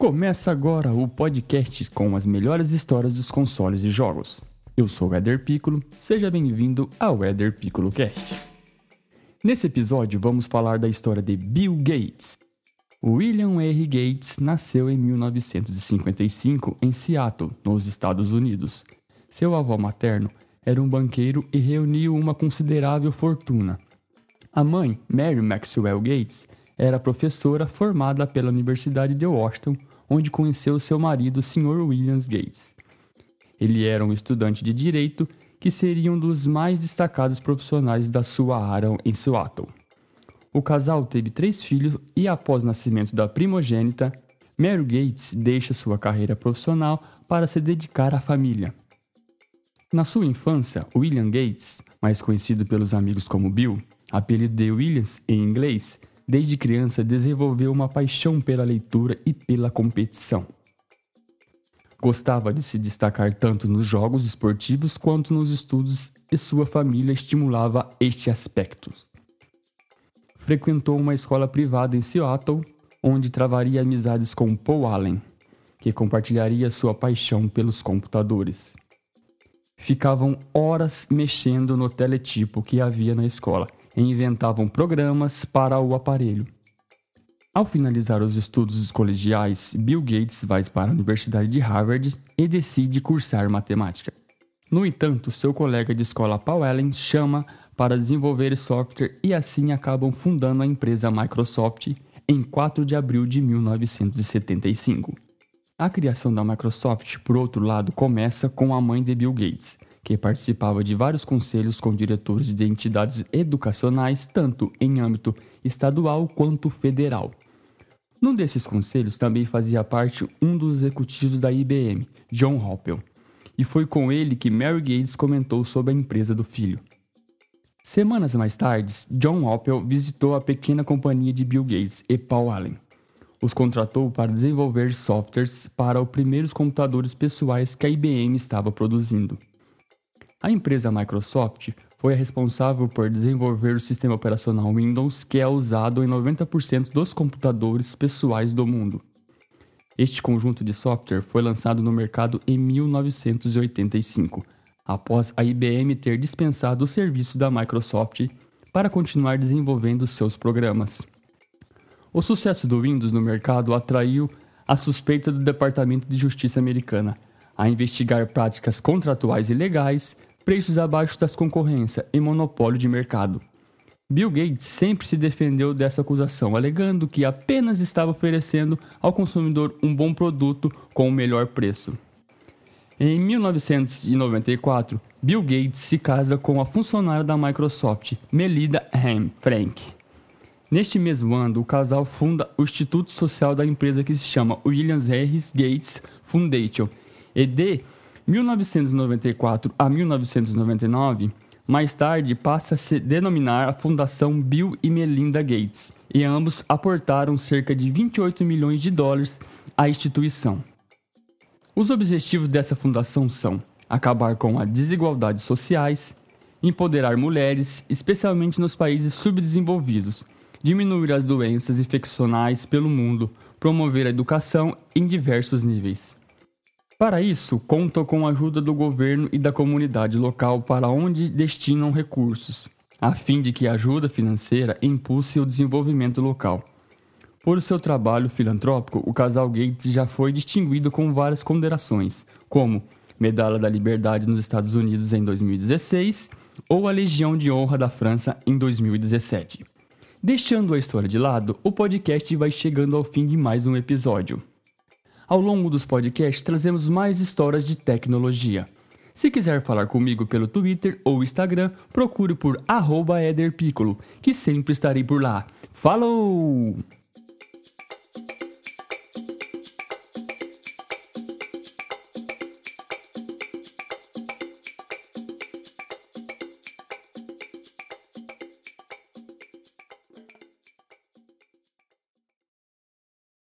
Começa agora o podcast com as melhores histórias dos consoles e jogos. Eu sou o Eder Piccolo, seja bem-vindo ao Eder Piccolo Cast. Nesse episódio vamos falar da história de Bill Gates. William R. Gates nasceu em 1955 em Seattle, nos Estados Unidos. Seu avô materno era um banqueiro e reuniu uma considerável fortuna. A mãe, Mary Maxwell Gates, era professora formada pela Universidade de Washington, onde conheceu seu marido, Sr. Williams Gates. Ele era um estudante de direito que seria um dos mais destacados profissionais da sua área em Seattle. O casal teve três filhos e, após o nascimento da primogênita, Mary Gates deixa sua carreira profissional para se dedicar à família. Na sua infância, William Gates, mais conhecido pelos amigos como Bill, apelido de Williams em inglês, Desde criança, desenvolveu uma paixão pela leitura e pela competição. Gostava de se destacar tanto nos jogos esportivos quanto nos estudos e sua família estimulava este aspecto. Frequentou uma escola privada em Seattle, onde travaria amizades com Paul Allen, que compartilharia sua paixão pelos computadores. Ficavam horas mexendo no teletipo que havia na escola e inventavam programas para o aparelho. Ao finalizar os estudos colegiais, Bill Gates vai para a Universidade de Harvard e decide cursar matemática. No entanto, seu colega de escola Paul Allen chama para desenvolver software e assim acabam fundando a empresa Microsoft em 4 de abril de 1975. A criação da Microsoft, por outro lado, começa com a mãe de Bill Gates, que participava de vários conselhos com diretores de entidades educacionais, tanto em âmbito estadual quanto federal. Num desses conselhos também fazia parte um dos executivos da IBM, John Hoppel, e foi com ele que Mary Gates comentou sobre a empresa do filho. Semanas mais tarde, John Hoppel visitou a pequena companhia de Bill Gates e Paul Allen. Os contratou para desenvolver softwares para os primeiros computadores pessoais que a IBM estava produzindo. A empresa Microsoft foi a responsável por desenvolver o sistema operacional Windows, que é usado em 90% dos computadores pessoais do mundo. Este conjunto de software foi lançado no mercado em 1985, após a IBM ter dispensado o serviço da Microsoft para continuar desenvolvendo seus programas. O sucesso do Windows no mercado atraiu a suspeita do Departamento de Justiça americana a investigar práticas contratuais ilegais preços abaixo das concorrência e monopólio de mercado. Bill Gates sempre se defendeu dessa acusação, alegando que apenas estava oferecendo ao consumidor um bom produto com o melhor preço. Em 1994, Bill Gates se casa com a funcionária da Microsoft, Melinda Ham Frank. Neste mesmo ano, o casal funda o Instituto Social da empresa que se chama Williams R. Gates Foundation, e de 1994 a 1999, mais tarde passa a se denominar a Fundação Bill e Melinda Gates, e ambos aportaram cerca de 28 milhões de dólares à instituição. Os objetivos dessa fundação são acabar com as desigualdades sociais, empoderar mulheres, especialmente nos países subdesenvolvidos, diminuir as doenças infeccionais pelo mundo, promover a educação em diversos níveis. Para isso, contam com a ajuda do governo e da comunidade local para onde destinam recursos, a fim de que a ajuda financeira impulse o desenvolvimento local. Por seu trabalho filantrópico, o casal Gates já foi distinguido com várias condecorações, como Medalha da Liberdade nos Estados Unidos em 2016 ou a Legião de Honra da França em 2017. Deixando a história de lado, o podcast vai chegando ao fim de mais um episódio. Ao longo dos podcasts, trazemos mais histórias de tecnologia. Se quiser falar comigo pelo Twitter ou Instagram, procure por @ederpiccolo, que sempre estarei por lá. Falou!